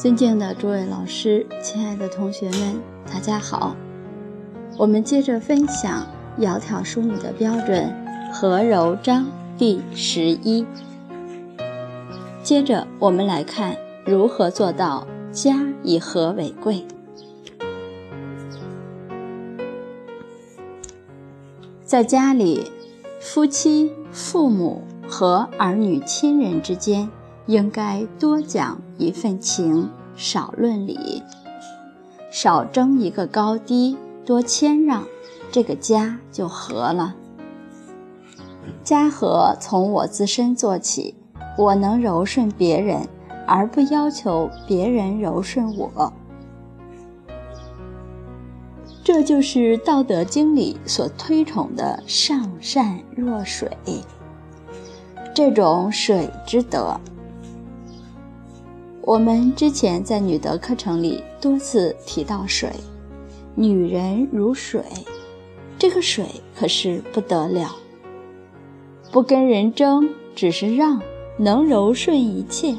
尊敬的诸位老师，亲爱的同学们，大家好。我们接着分享《窈窕淑女》的标准和柔章第十一。接着我们来看如何做到家以和为贵。在家里，夫妻、父母和儿女、亲人之间。应该多讲一份情，少论理，少争一个高低，多谦让，这个家就和了。家和从我自身做起，我能柔顺别人，而不要求别人柔顺我，这就是《道德经》里所推崇的“上善若水”。这种水之德。我们之前在女德课程里多次提到水，女人如水，这个水可是不得了，不跟人争，只是让，能柔顺一切。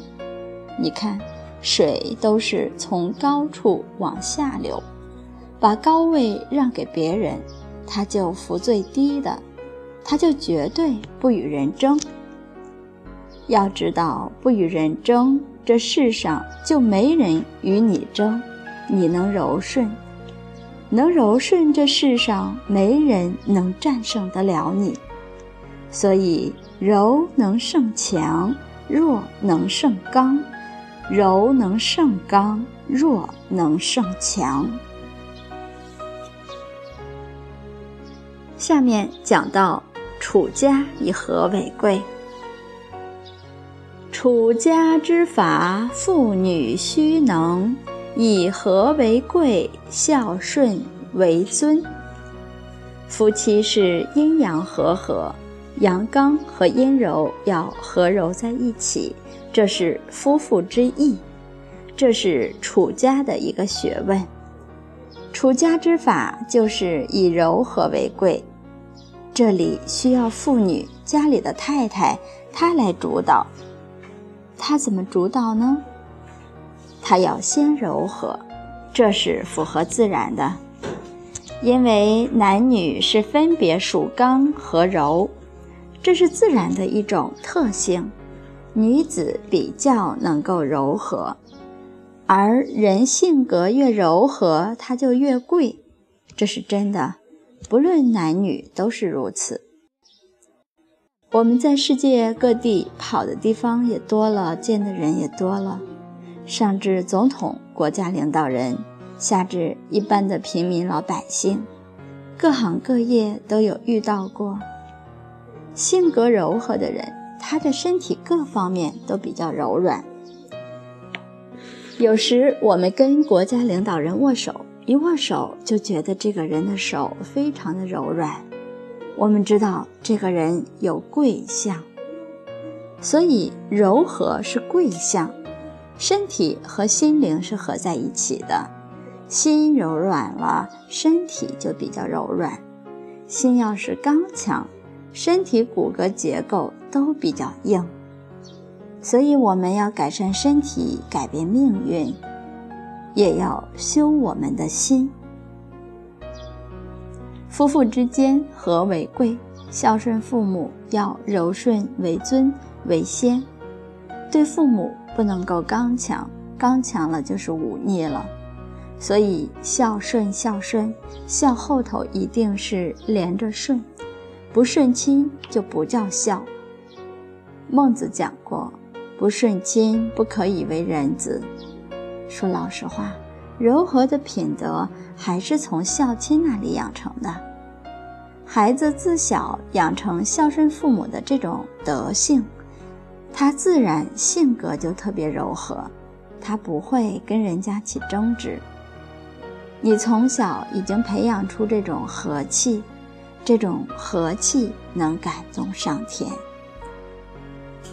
你看，水都是从高处往下流，把高位让给别人，它就服最低的，它就绝对不与人争。要知道，不与人争。这世上就没人与你争，你能柔顺，能柔顺，这世上没人能战胜得了你。所以柔能胜强，弱能胜刚；柔能胜刚，弱能胜强。下面讲到楚家以和为贵。楚家之法，妇女须能以和为贵，孝顺为尊。夫妻是阴阳和合，阳刚和阴柔要和柔在一起，这是夫妇之义，这是楚家的一个学问。楚家之法就是以柔和为贵，这里需要妇女家里的太太她来主导。他怎么主导呢？他要先柔和，这是符合自然的，因为男女是分别属刚和柔，这是自然的一种特性。女子比较能够柔和，而人性格越柔和，他就越贵，这是真的，不论男女都是如此。我们在世界各地跑的地方也多了，见的人也多了，上至总统、国家领导人，下至一般的平民老百姓，各行各业都有遇到过。性格柔和的人，他的身体各方面都比较柔软。有时我们跟国家领导人握手，一握手就觉得这个人的手非常的柔软。我们知道这个人有贵相，所以柔和是贵相，身体和心灵是合在一起的。心柔软了，身体就比较柔软；心要是刚强，身体骨骼结构都比较硬。所以我们要改善身体，改变命运，也要修我们的心。夫妇之间和为贵，孝顺父母要柔顺为尊为先。对父母不能够刚强，刚强了就是忤逆了。所以孝顺孝顺，孝后头一定是连着顺，不顺亲就不叫孝。孟子讲过，不顺亲不可以为人子。说老实话。柔和的品德还是从孝亲那里养成的。孩子自小养成孝顺父母的这种德性，他自然性格就特别柔和，他不会跟人家起争执。你从小已经培养出这种和气，这种和气能感动上天。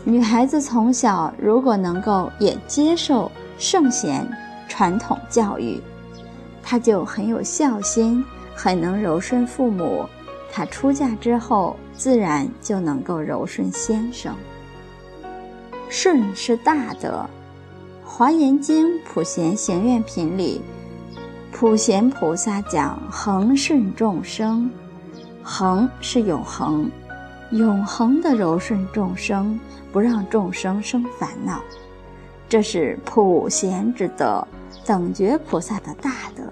女孩子从小如果能够也接受圣贤。传统教育，她就很有孝心，很能柔顺父母。她出嫁之后，自然就能够柔顺先生。顺是大德，华严经普贤行愿品里，普贤菩萨讲恒顺众生，恒是永恒，永恒的柔顺众生，不让众生生烦恼，这是普贤之德，等觉菩萨的大德，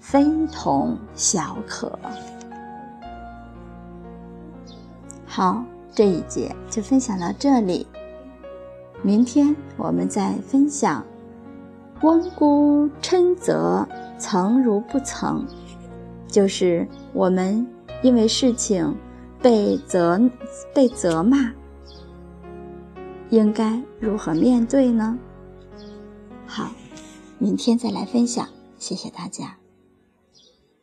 非同小可。好，这一节就分享到这里。明天我们再分享“温姑嗔责，曾如不曾”，就是我们因为事情被责被责骂，应该如何面对呢？好，明天再来分享，谢谢大家。